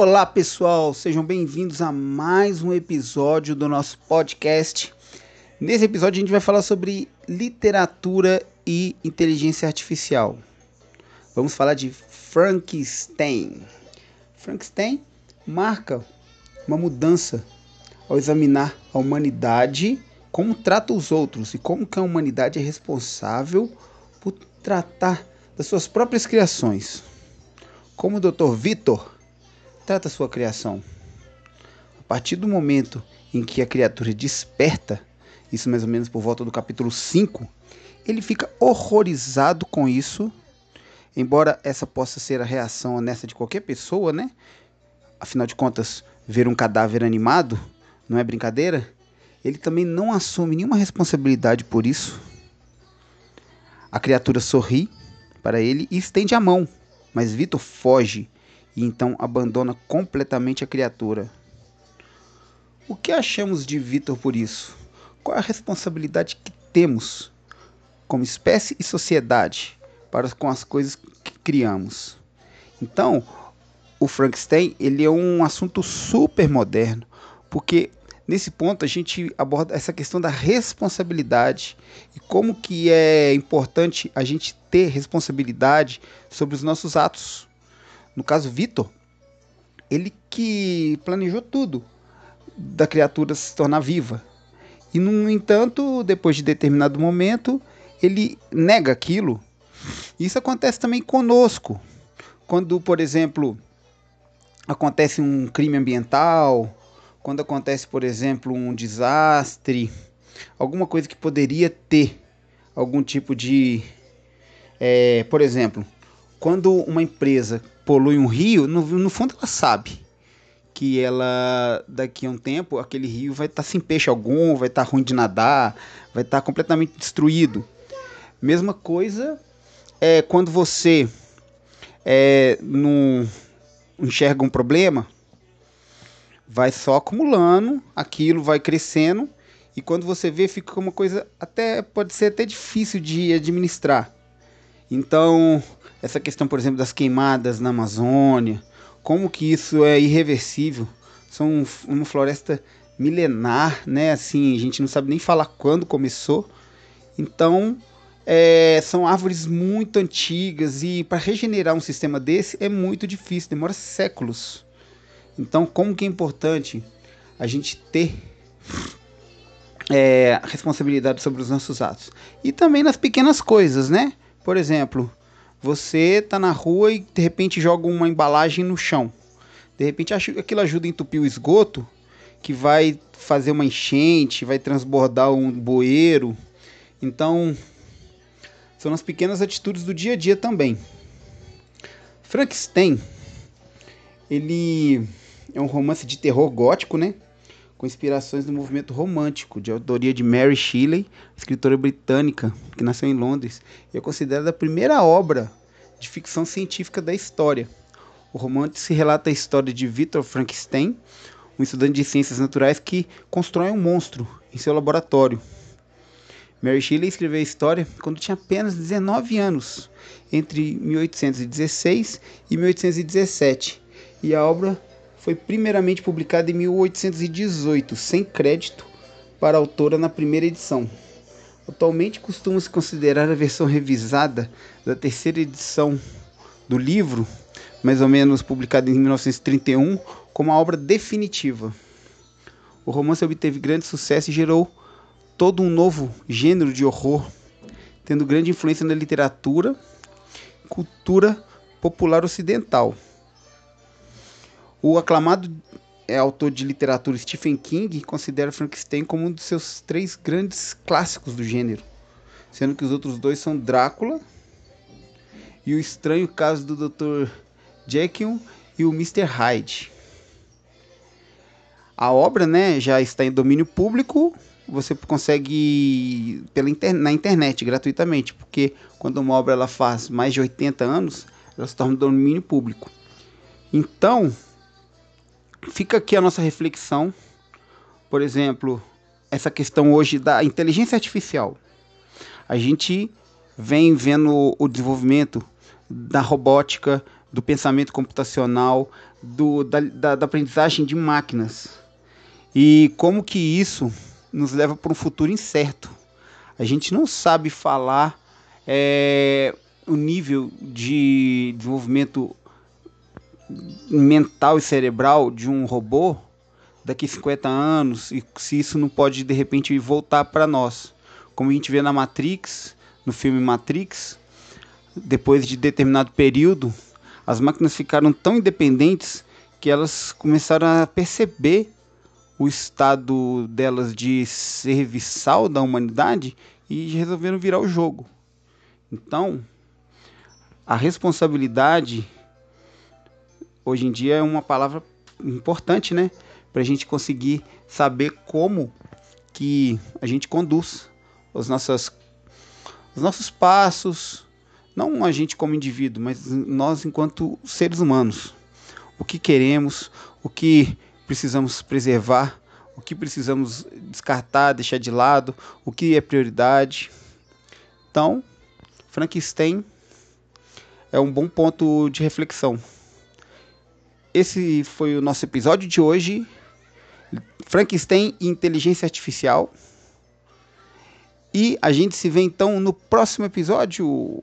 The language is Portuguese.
Olá pessoal, sejam bem-vindos a mais um episódio do nosso podcast. Nesse episódio a gente vai falar sobre literatura e inteligência artificial. Vamos falar de Frankenstein. Frankenstein marca uma mudança ao examinar a humanidade, como trata os outros e como que a humanidade é responsável por tratar das suas próprias criações. Como o Dr. Vitor trata sua criação. A partir do momento em que a criatura desperta, isso mais ou menos por volta do capítulo 5, ele fica horrorizado com isso. Embora essa possa ser a reação honesta de qualquer pessoa, né? Afinal de contas, ver um cadáver animado não é brincadeira. Ele também não assume nenhuma responsabilidade por isso. A criatura sorri para ele e estende a mão, mas Vitor foge e então abandona completamente a criatura. O que achamos de Vitor por isso? Qual a responsabilidade que temos como espécie e sociedade para com as coisas que criamos? Então, o Frankenstein ele é um assunto super moderno, porque nesse ponto a gente aborda essa questão da responsabilidade e como que é importante a gente ter responsabilidade sobre os nossos atos. No caso, Vitor, ele que planejou tudo da criatura se tornar viva. E, no entanto, depois de determinado momento, ele nega aquilo. Isso acontece também conosco. Quando, por exemplo, acontece um crime ambiental, quando acontece, por exemplo, um desastre, alguma coisa que poderia ter algum tipo de. É, por exemplo, quando uma empresa polui um rio, no, no fundo ela sabe que ela daqui a um tempo aquele rio vai estar tá sem peixe algum, vai estar tá ruim de nadar, vai estar tá completamente destruído. Mesma coisa é quando você é, não enxerga um problema, vai só acumulando, aquilo vai crescendo e quando você vê fica uma coisa até pode ser até difícil de administrar. Então, essa questão, por exemplo, das queimadas na Amazônia, como que isso é irreversível. São uma floresta milenar, né? Assim, a gente não sabe nem falar quando começou. Então, é, são árvores muito antigas e para regenerar um sistema desse é muito difícil, demora séculos. Então, como que é importante a gente ter é, responsabilidade sobre os nossos atos e também nas pequenas coisas, né? Por exemplo, você tá na rua e de repente joga uma embalagem no chão. De repente aquilo ajuda a entupir o esgoto, que vai fazer uma enchente, vai transbordar um bueiro. Então, são as pequenas atitudes do dia a dia também. Frankenstein, ele é um romance de terror gótico, né? Com inspirações do movimento romântico, de autoria de Mary Shelley, escritora britânica que nasceu em Londres, e é considerada a primeira obra de ficção científica da história. O romance se relata a história de Victor Frankenstein, um estudante de ciências naturais que constrói um monstro em seu laboratório. Mary Shelley escreveu a história quando tinha apenas 19 anos, entre 1816 e 1817, e a obra foi primeiramente publicada em 1818, sem crédito para a autora na primeira edição. Atualmente costuma-se considerar a versão revisada da terceira edição do livro, mais ou menos publicada em 1931, como a obra definitiva. O romance obteve grande sucesso e gerou todo um novo gênero de horror, tendo grande influência na literatura, cultura popular ocidental. O aclamado é, autor de literatura Stephen King considera Frankenstein como um dos seus três grandes clássicos do gênero, sendo que os outros dois são Drácula e o estranho caso do Dr. Jekyll e o Mr. Hyde. A obra, né, já está em domínio público. Você consegue pela inter na internet gratuitamente, porque quando uma obra ela faz mais de 80 anos, ela se torna domínio público. Então, fica aqui a nossa reflexão. Por exemplo, essa questão hoje da inteligência artificial. A gente vem vendo o desenvolvimento da robótica, do pensamento computacional, do, da, da, da aprendizagem de máquinas e como que isso nos leva para um futuro incerto. A gente não sabe falar é, o nível de desenvolvimento mental e cerebral de um robô daqui a 50 anos e se isso não pode de repente voltar para nós. Como a gente vê na Matrix, no filme Matrix, depois de determinado período, as máquinas ficaram tão independentes que elas começaram a perceber o estado delas de serviçal da humanidade e resolveram virar o jogo. Então, a responsabilidade hoje em dia é uma palavra importante, né? Para a gente conseguir saber como que a gente conduz as nossas, os nossos passos, não a gente como indivíduo, mas nós enquanto seres humanos. O que queremos, o que precisamos preservar, o que precisamos descartar, deixar de lado, o que é prioridade. Então, Frankenstein é um bom ponto de reflexão. Esse foi o nosso episódio de hoje. Frankenstein e inteligência artificial. E a gente se vê então no próximo episódio.